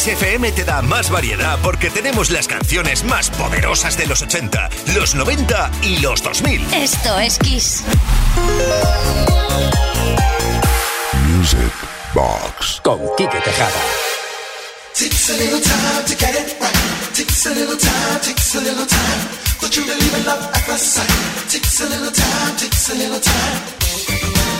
XFM te da más variedad porque tenemos las canciones más poderosas de los 80, los 90 y los 2000. Esto es Kiss. Music Box con Kike Tejada. Takes a little time to get it right. Takes a little time, takes a little time. But you believe in love at first sight. Takes a little time, takes a little time.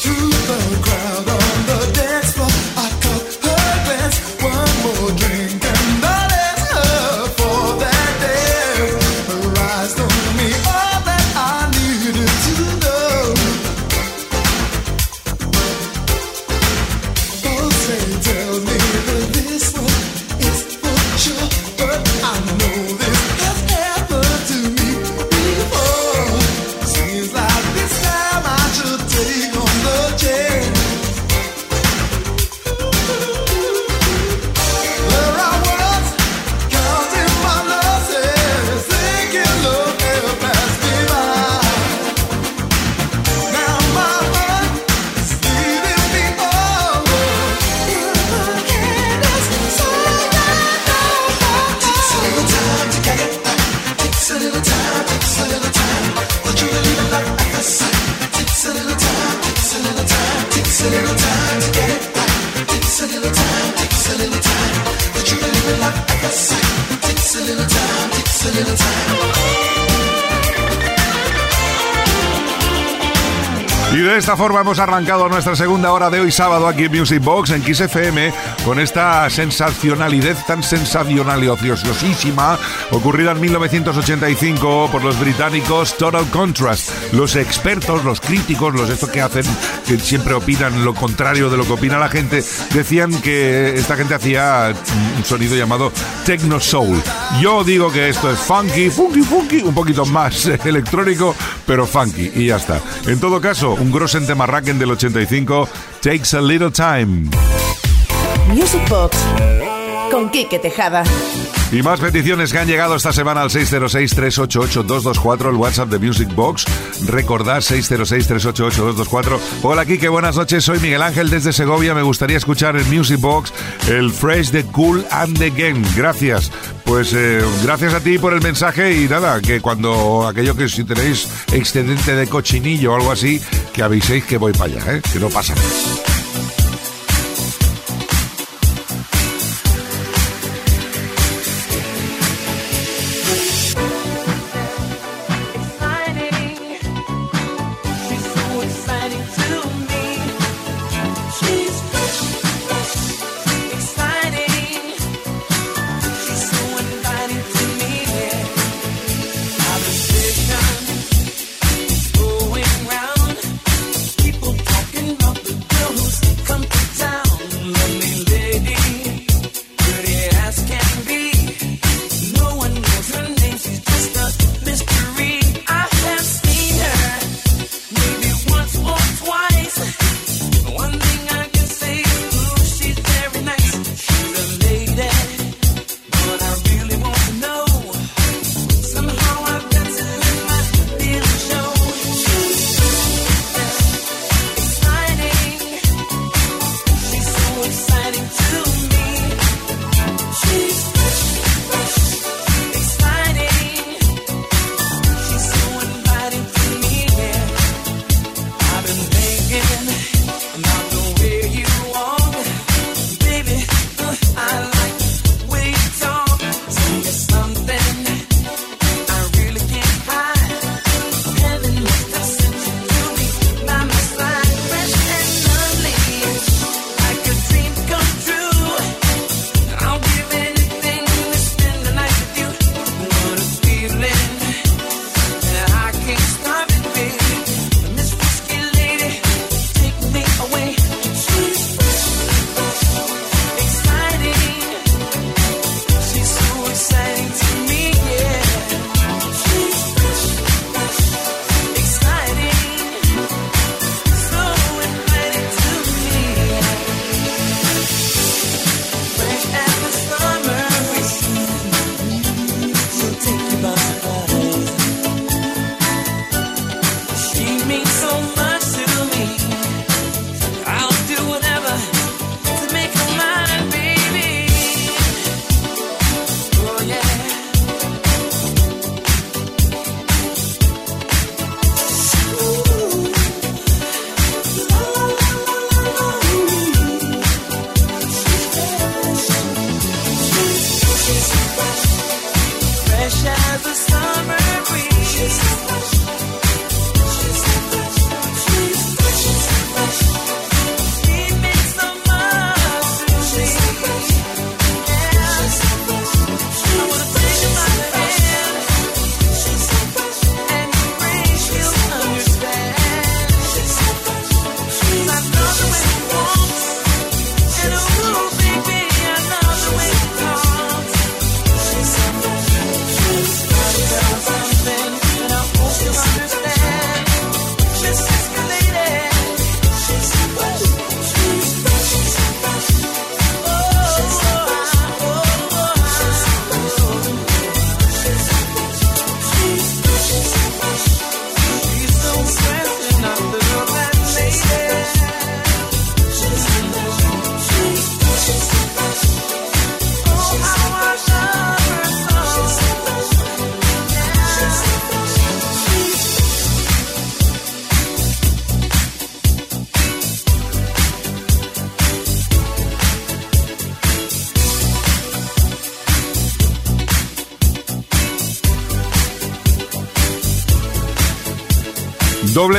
hemos arrancado nuestra segunda hora de hoy sábado aquí en Music Box en Kiss FM con esta sensacionalidad tan sensacional y ociosísima ocurrida en 1985 por los británicos Total Contrast. Los expertos, los críticos, los estos que hacen, que siempre opinan lo contrario de lo que opina la gente, decían que esta gente hacía un sonido llamado Techno Soul. Yo digo que esto es funky, funky, funky, un poquito más electrónico, pero funky y ya está. En todo caso, un grosente del 85, Takes a Little Time. Music Box con Quique Tejada. Y más peticiones que han llegado esta semana al 606-388-224, el WhatsApp de Music Box. Recordad 606-388-224. Hola Kike, buenas noches. Soy Miguel Ángel desde Segovia. Me gustaría escuchar en Music Box el Fresh de Cool and the Game. Gracias. Pues eh, gracias a ti por el mensaje y nada, que cuando aquello que si tenéis excedente de cochinillo o algo así, que aviséis que voy para allá, ¿eh? que no pasa nada.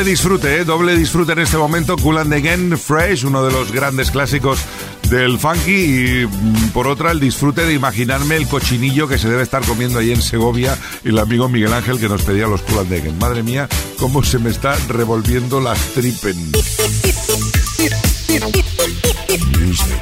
Disfrute, ¿eh? doble disfrute en este momento. Cool and Again, Fresh, uno de los grandes clásicos del funky. Y mm, por otra, el disfrute de imaginarme el cochinillo que se debe estar comiendo ahí en Segovia el amigo Miguel Ángel que nos pedía los Cool and. Madre mía, cómo se me está revolviendo las tripen.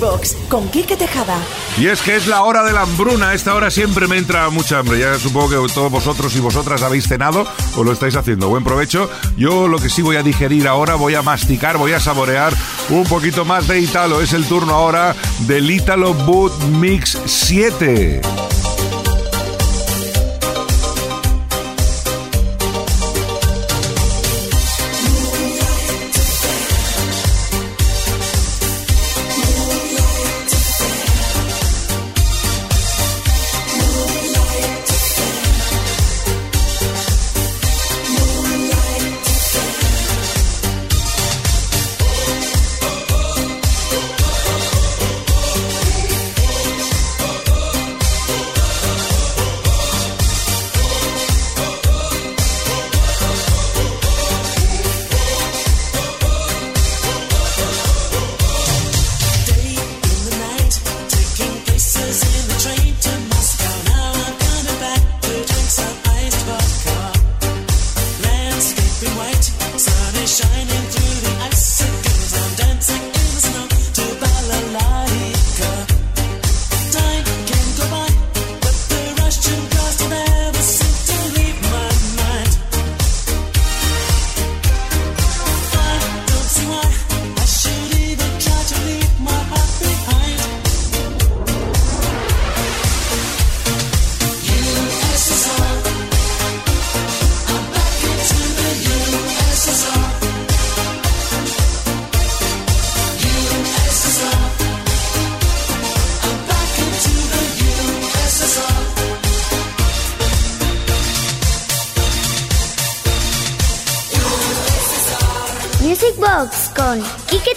Box con Quique Tejada. Y es que es la hora de la hambruna. Esta hora siempre me entra mucha hambre. Ya supongo que todos vosotros y vosotras habéis cenado o lo estáis haciendo. Buen provecho. Yo lo que sí voy a digerir ahora, voy a masticar, voy a saborear un poquito más de Italo. Es el turno ahora del Italo Boot Mix 7.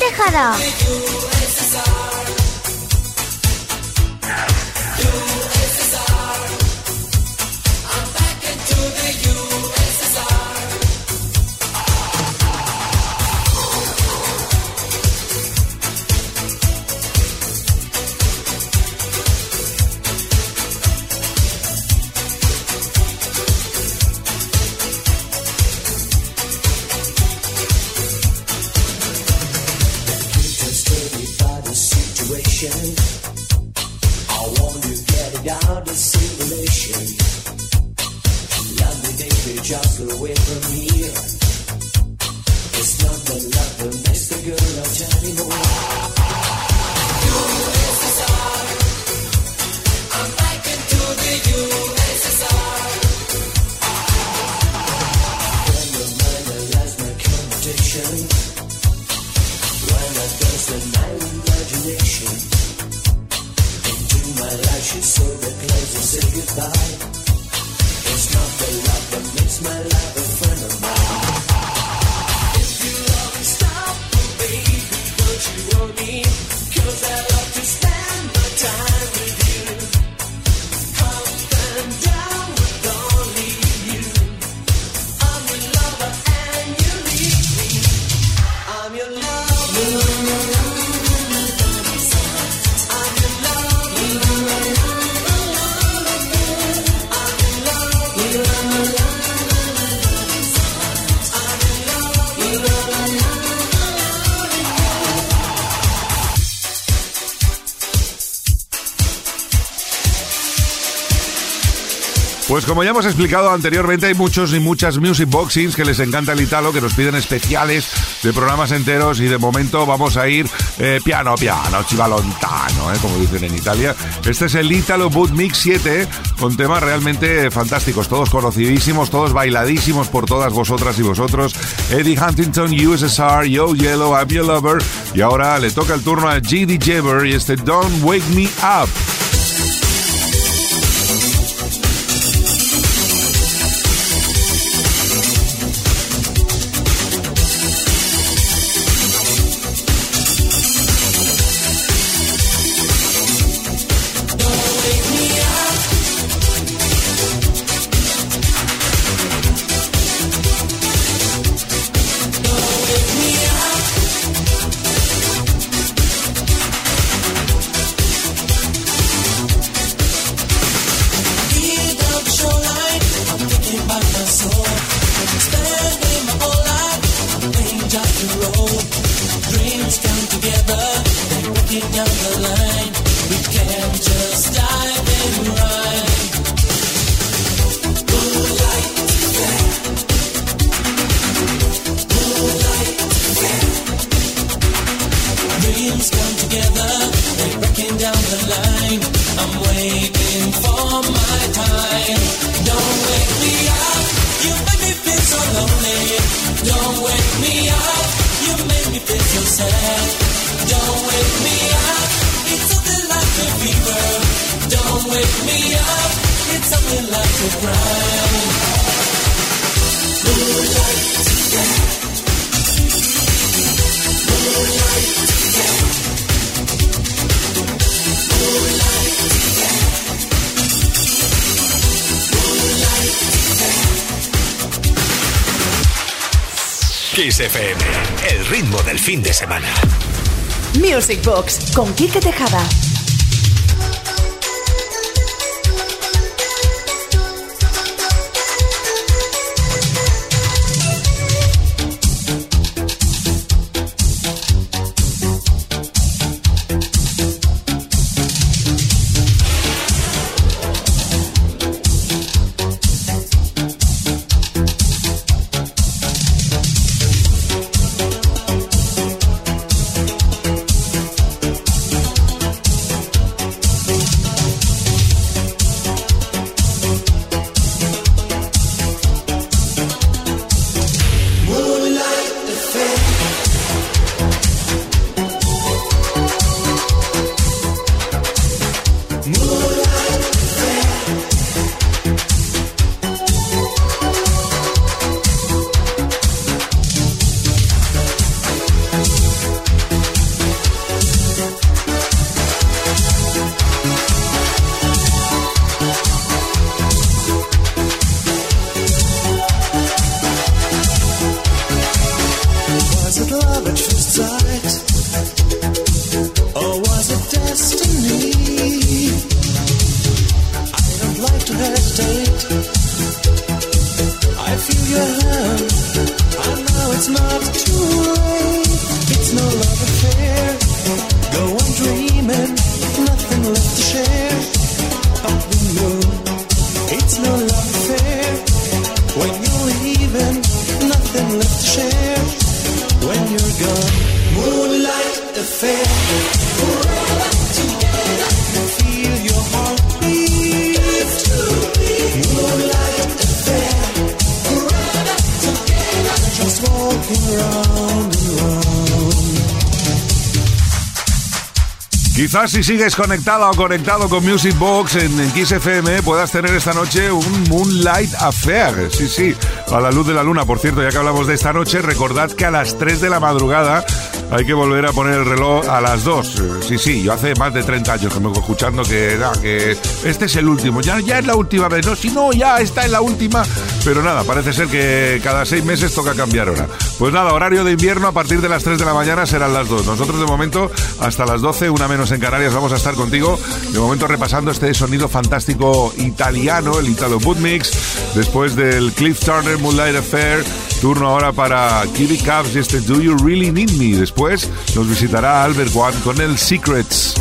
てから。Pues como ya hemos explicado anteriormente, hay muchos y muchas music boxings que les encanta el Italo, que nos piden especiales de programas enteros y de momento vamos a ir eh, piano piano, chivalontano, eh, como dicen en Italia. Este es el Italo Boot Mix 7, con temas realmente fantásticos, todos conocidísimos, todos bailadísimos por todas vosotras y vosotros. Eddie Huntington, USSR, Yo Yellow, I'm Your Lover. Y ahora le toca el turno a GD Jabber y este Don't Wake Me Up. walking down the line. El ritmo del fin de semana. Music Box con Quique Tejada. Si sigues conectada o conectado con Music Box en, en FM puedas tener esta noche un Moonlight Affair. Sí, sí, a la luz de la luna. Por cierto, ya que hablamos de esta noche, recordad que a las 3 de la madrugada hay que volver a poner el reloj a las 2. Sí, sí, yo hace más de 30 años que me escuchando que, que este es el último. Ya, ya es la última vez. No, si no, ya está en la última. Pero nada, parece ser que cada seis meses toca cambiar hora. Pues nada, horario de invierno a partir de las 3 de la mañana serán las 2. Nosotros de momento hasta las 12, una menos en Canarias, vamos a estar contigo. De momento repasando este sonido fantástico italiano, el Italo Boot Mix, después del Cliff Turner Moonlight Affair. Turno ahora para Kiwi Cubs y este Do You Really Need Me. Después nos visitará Albert One con el Secrets.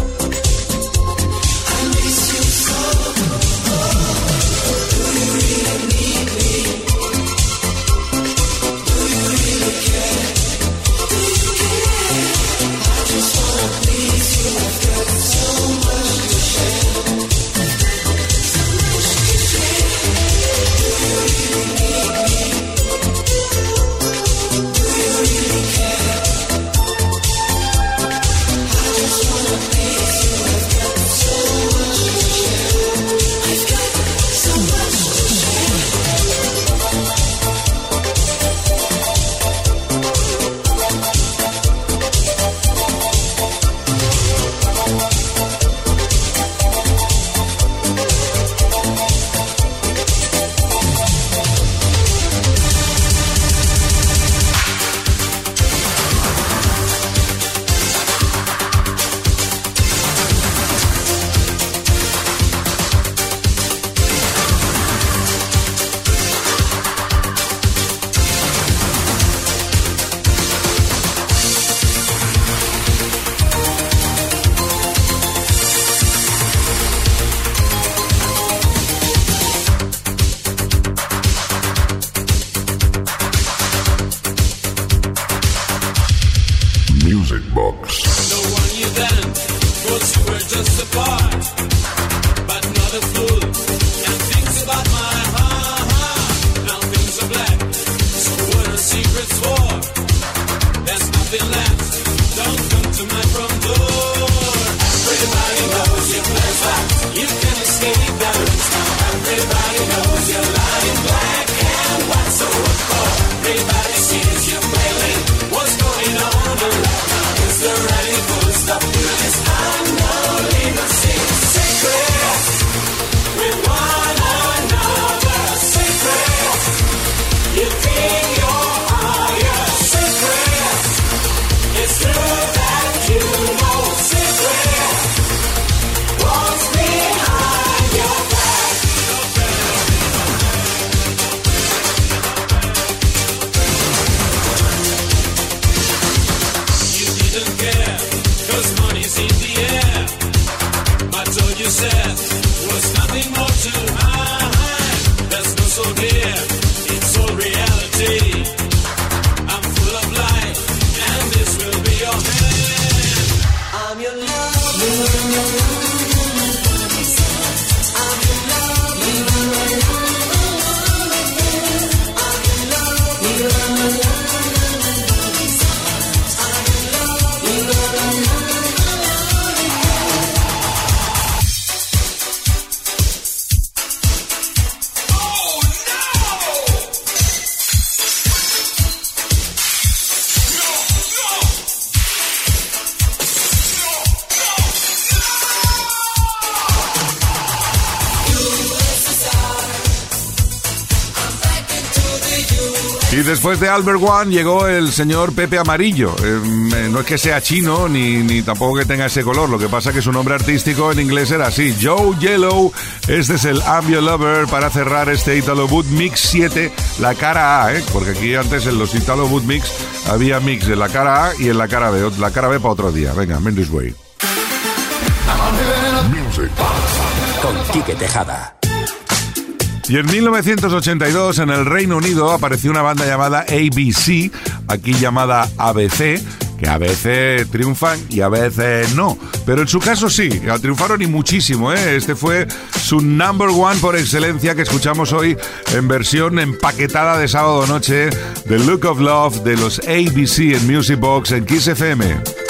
De Albert One llegó el señor Pepe Amarillo. Eh, eh, no es que sea chino ni, ni tampoco que tenga ese color, lo que pasa es que su nombre artístico en inglés era así, Joe Yellow. Este es el Ambio Lover para cerrar este Italo Boot Mix 7, la cara A, ¿eh? porque aquí antes en los Italo Boot Mix había mix en la cara A y en la cara B. La cara B para otro día. Venga, Mendes Way. Con Quique Tejada. Y en 1982 en el Reino Unido apareció una banda llamada ABC, aquí llamada ABC, que a veces triunfan y a veces no. Pero en su caso sí, triunfaron y muchísimo. ¿eh? Este fue su number one por excelencia que escuchamos hoy en versión empaquetada de sábado noche, The Look of Love de los ABC en Music Box en Kiss FM.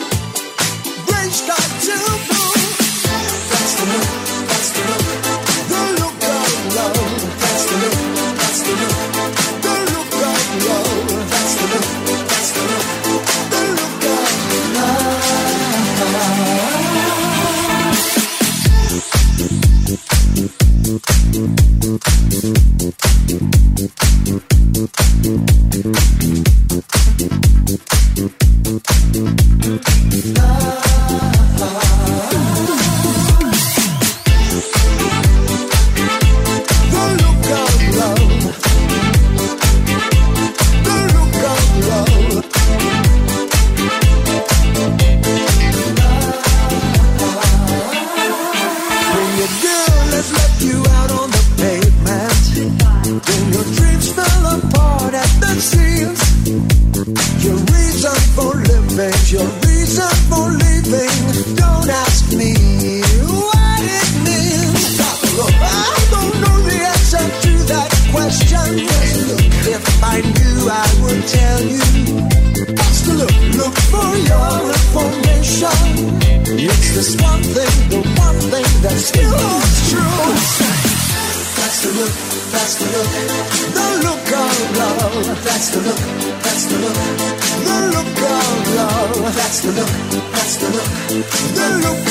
That's the look. That's the look. The look of love. That's the look. That's the look. The look.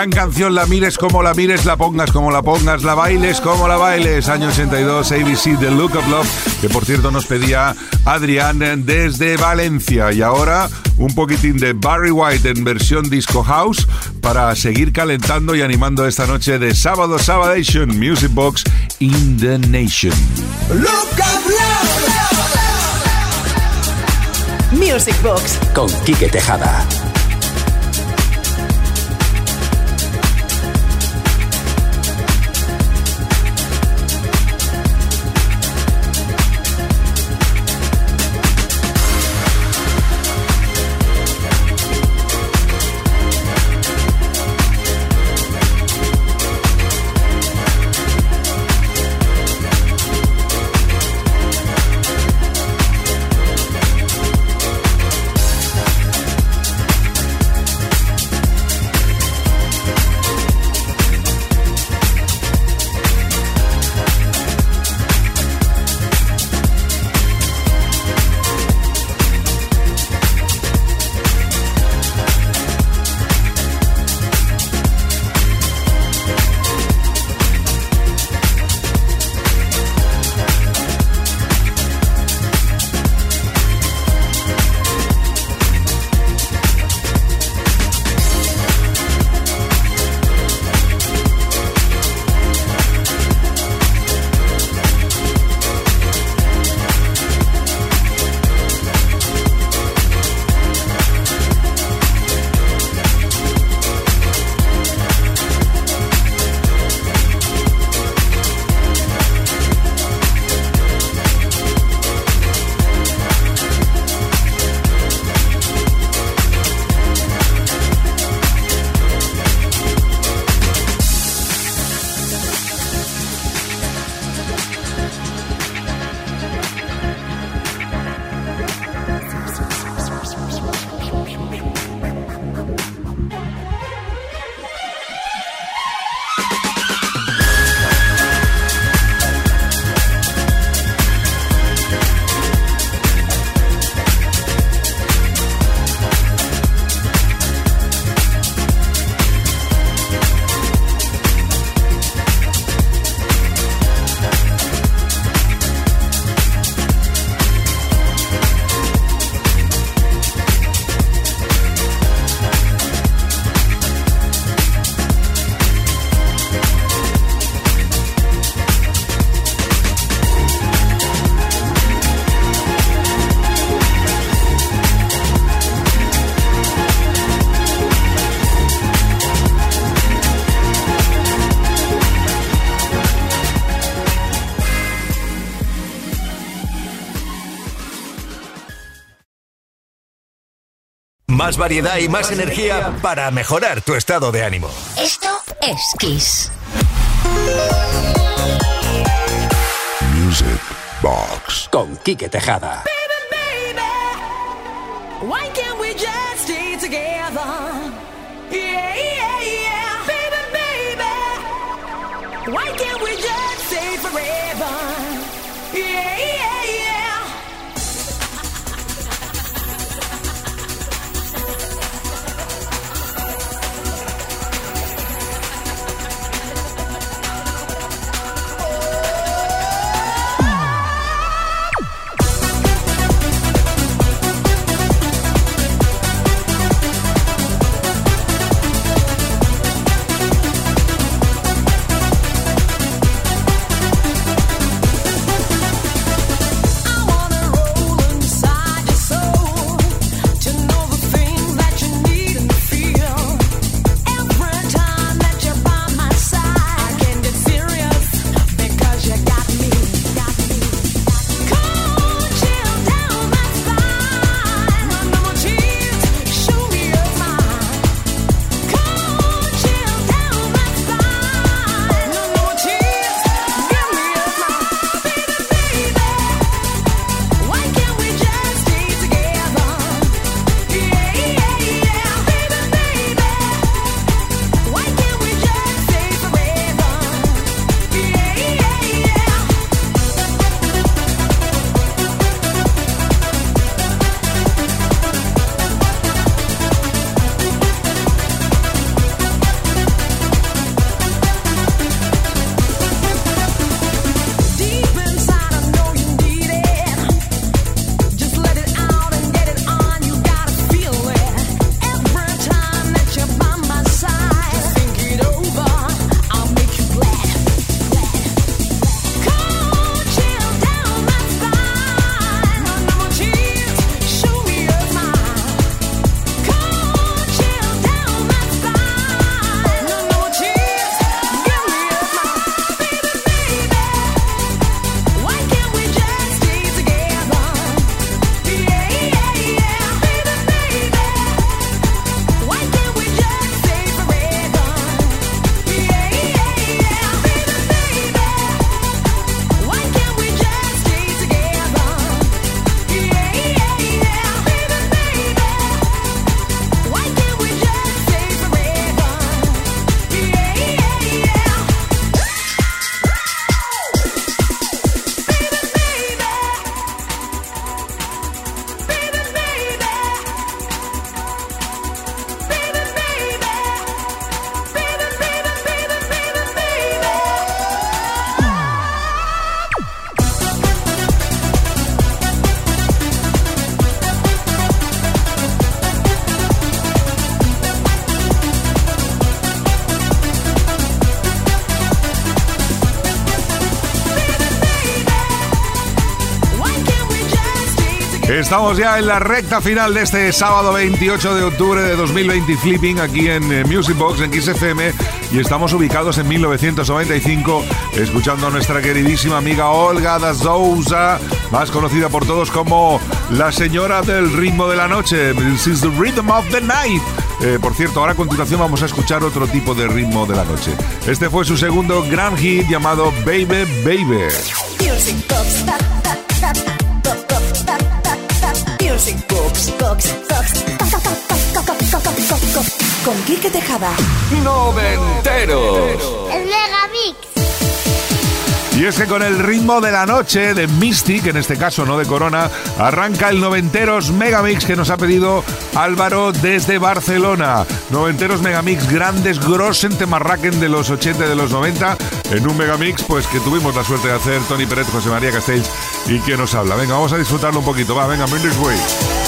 Gran canción, la mires como la mires, la pongas como la pongas, la bailes como la bailes. Año 82, ABC, The Look of Love, que por cierto nos pedía Adrián desde Valencia. Y ahora un poquitín de Barry White en versión Disco House para seguir calentando y animando esta noche de sábado Sabadation Music Box in the Nation. Look of love. Music Box con Quique Tejada. Variedad y más energía para mejorar tu estado de ánimo. Esto es Kiss. Music Box. Con Quique Tejada. Why can't we just stay together? Yeah, yeah, yeah. Baby, baby. Why can't we just stay forever? Yeah, yeah, yeah. Estamos ya en la recta final de este sábado 28 de octubre de 2020 Flipping aquí en eh, Music Box en XFM y estamos ubicados en 1995 escuchando a nuestra queridísima amiga Olga da Souza, más conocida por todos como la señora del ritmo de la noche, This is the rhythm of the night. Eh, por cierto, ahora a continuación vamos a escuchar otro tipo de ritmo de la noche. Este fue su segundo gran hit llamado Baby Baby. Music Box. Cox, Cox, Cox, Cox, Con Quique Tejada. Noventeros. El y es que con el ritmo de la noche de Mystic, en este caso no de Corona, arranca el Noventeros Megamix que nos ha pedido Álvaro desde Barcelona. Noventeros Megamix, grandes grosen temarraquen de los 80 y de los 90, en un Megamix pues que tuvimos la suerte de hacer Tony Pérez, José María Castells y quien nos habla. Venga, vamos a disfrutarlo un poquito. Va, venga, Mendes Way.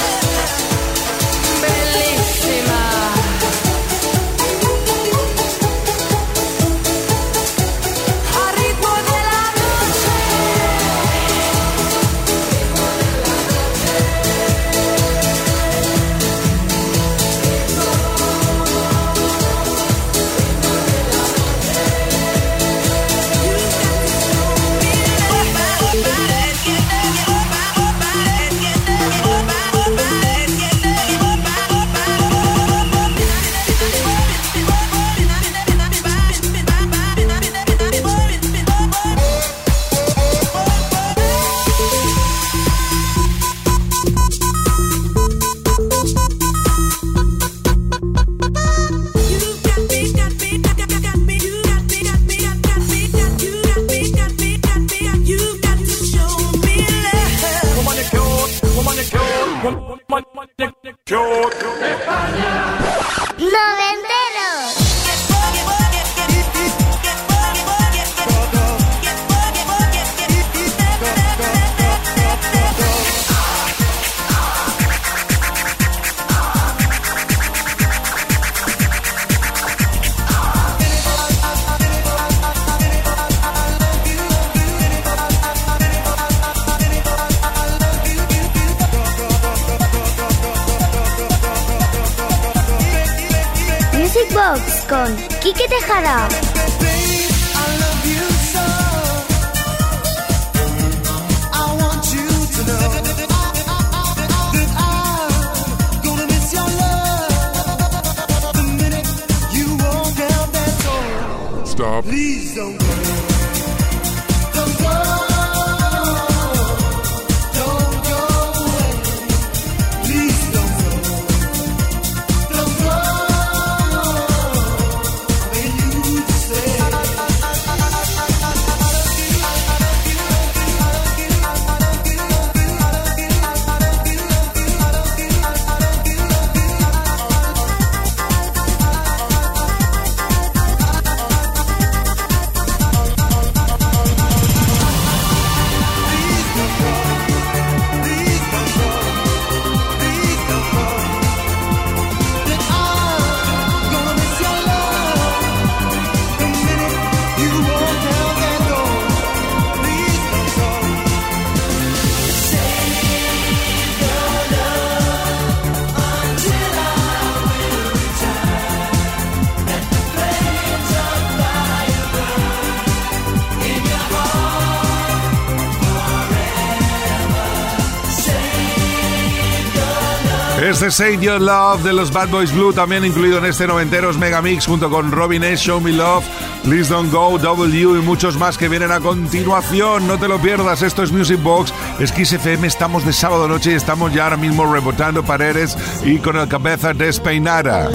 Save Your Love de los Bad Boys Blue, también incluido en este noventeros Megamix, junto con Robin S. Show Me Love, Please Don't Go, W y muchos más que vienen a continuación. No te lo pierdas, esto es Music Box, es Kiss FM, estamos de sábado noche y estamos ya ahora mismo rebotando paredes y con la cabeza despeinada.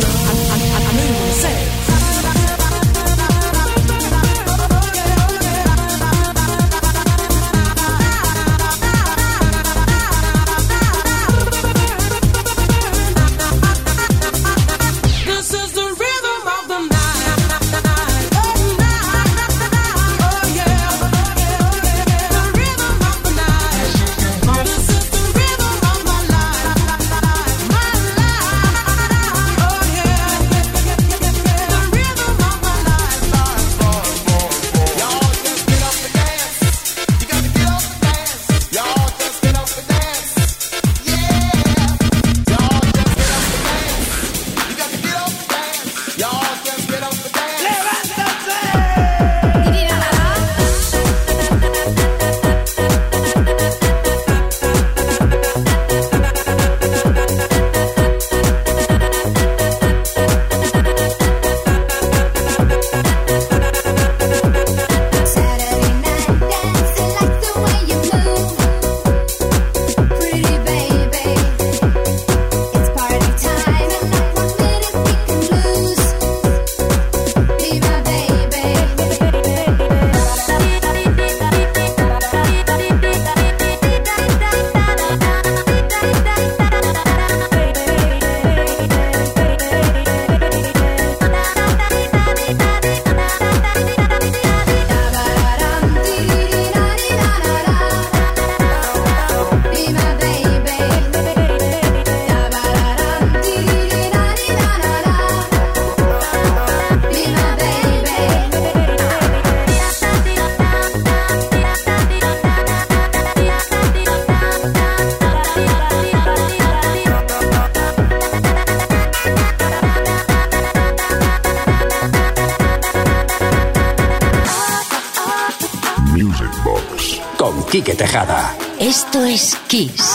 Tejada. Esto es Kiss.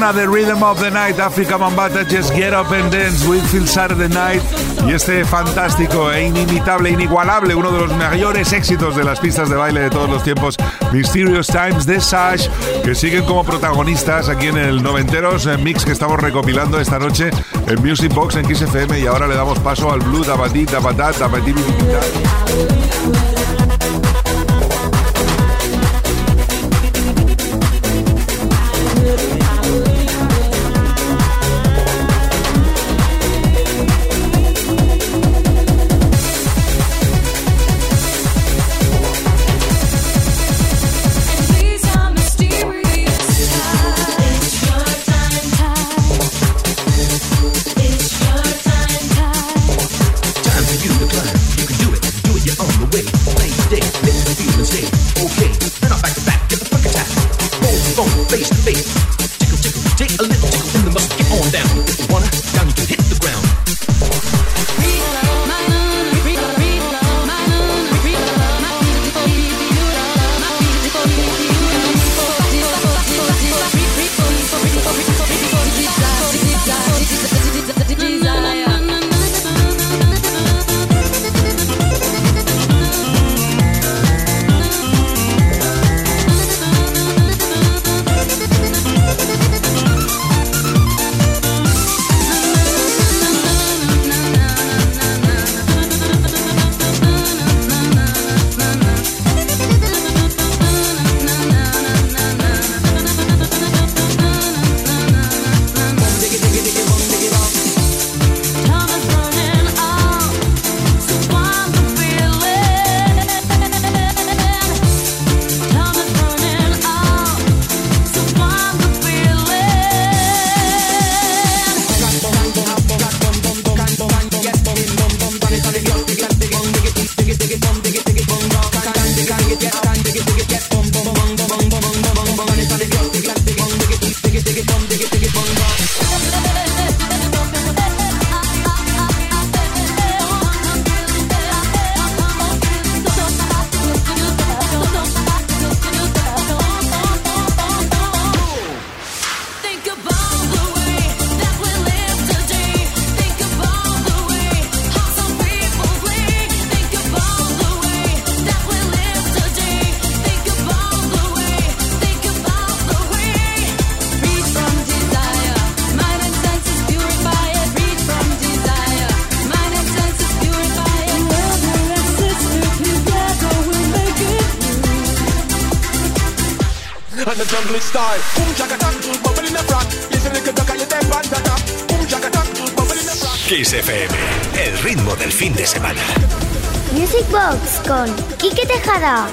The Rhythm of the Night, Africa Mambata, Just Get Up and Dance, Whitfield Saturday Night y este fantástico e inimitable, inigualable, uno de los mayores éxitos de las pistas de baile de todos los tiempos, Mysterious Times de Sash, que siguen como protagonistas aquí en el Noventeros eh, Mix que estamos recopilando esta noche en Music Box en Kiss FM y ahora le damos paso al Blue Tabatí, Tabatá, Tapatí, jungle style. Boom chaka tak, bubble in the front. Yes, a little duck, you step on the top. Boom chaka tak, bubble in the front. Kiss FM, el ritmo del fin de semana. Music Box con Quique Tejada.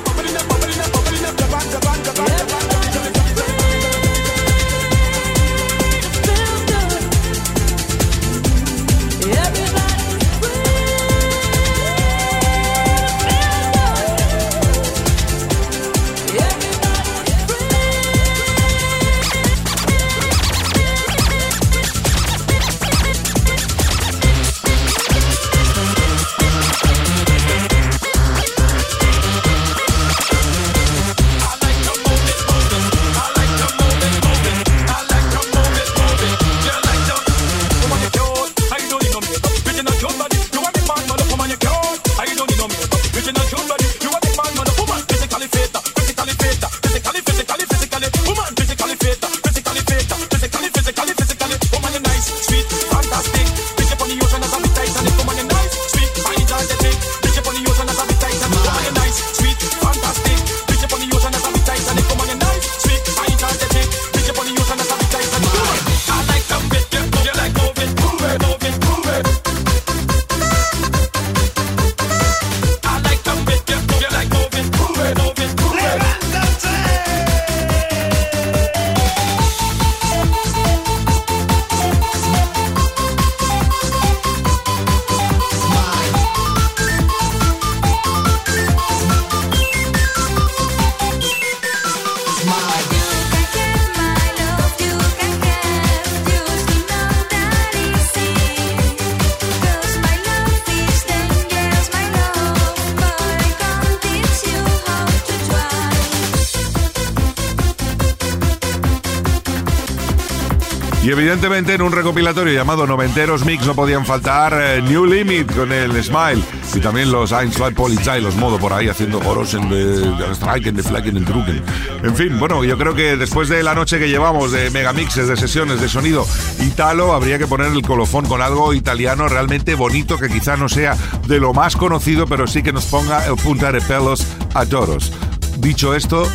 Y evidentemente en un recopilatorio llamado Noventeros Mix no podían faltar eh, New Limit con el Smile y también los Einstein Polizei, los modo por ahí haciendo coros en de, de Striken, de Flaken, en Drucken. En fin, bueno, yo creo que después de la noche que llevamos de megamixes, de sesiones, de sonido italo, habría que poner el colofón con algo italiano realmente bonito que quizá no sea de lo más conocido, pero sí que nos ponga el punta de pelos a todos. Dicho esto,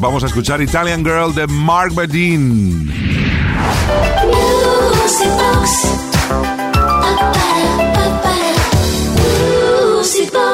vamos a escuchar Italian Girl de Mark Bedin. Music Box. Music Box.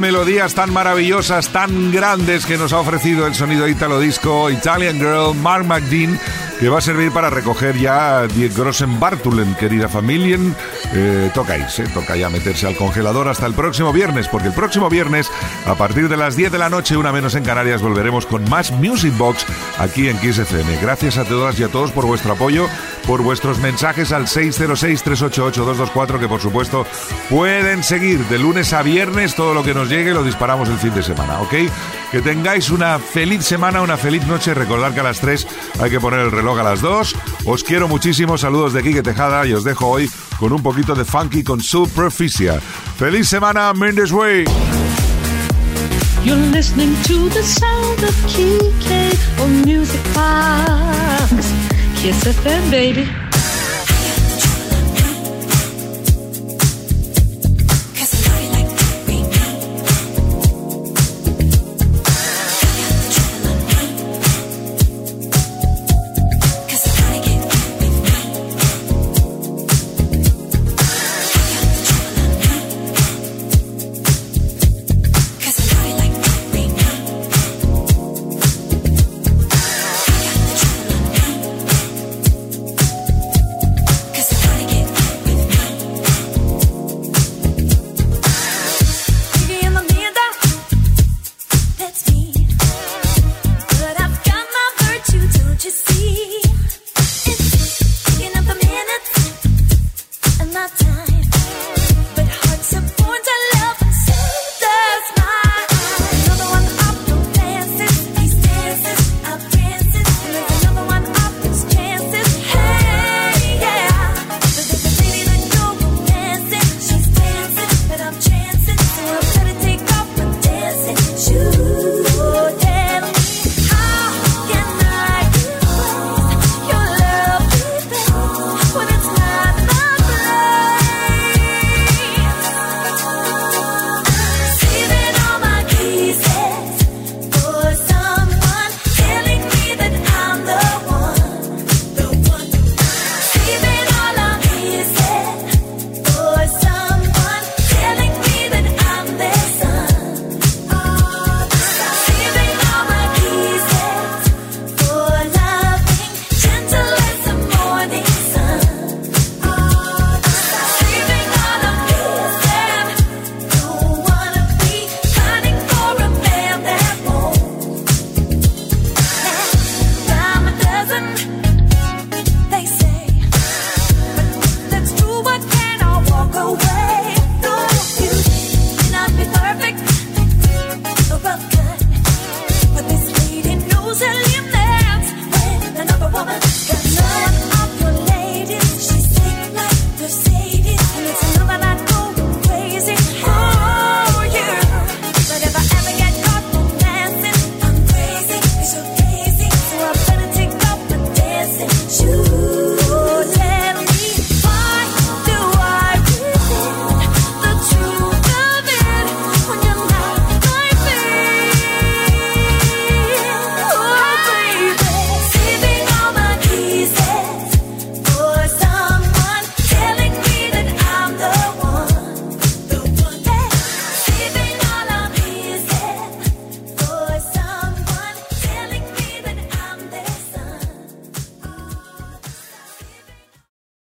Melodías tan maravillosas, tan grandes que nos ha ofrecido el sonido Italo Disco, Italian Girl, Mark McDean, que va a servir para recoger ya Die Grossen Bartulen, querida familia. Eh, toca irse, toca ya meterse al congelador hasta el próximo viernes, porque el próximo viernes, a partir de las 10 de la noche, una menos en Canarias, volveremos con más Music Box aquí en Kiss FM. Gracias a todas y a todos por vuestro apoyo, por vuestros mensajes al 606-388-224, que por supuesto pueden seguir de lunes a viernes todo lo que nos llegue, lo disparamos el fin de semana, ¿ok? Que tengáis una feliz semana, una feliz noche. Recordad que a las 3 hay que poner el reloj a las 2. Os quiero muchísimo, saludos de Quique Tejada y os dejo hoy con un poquito de funky con Superficia. ¡Feliz semana, Mendes Way! Kiss FM, baby.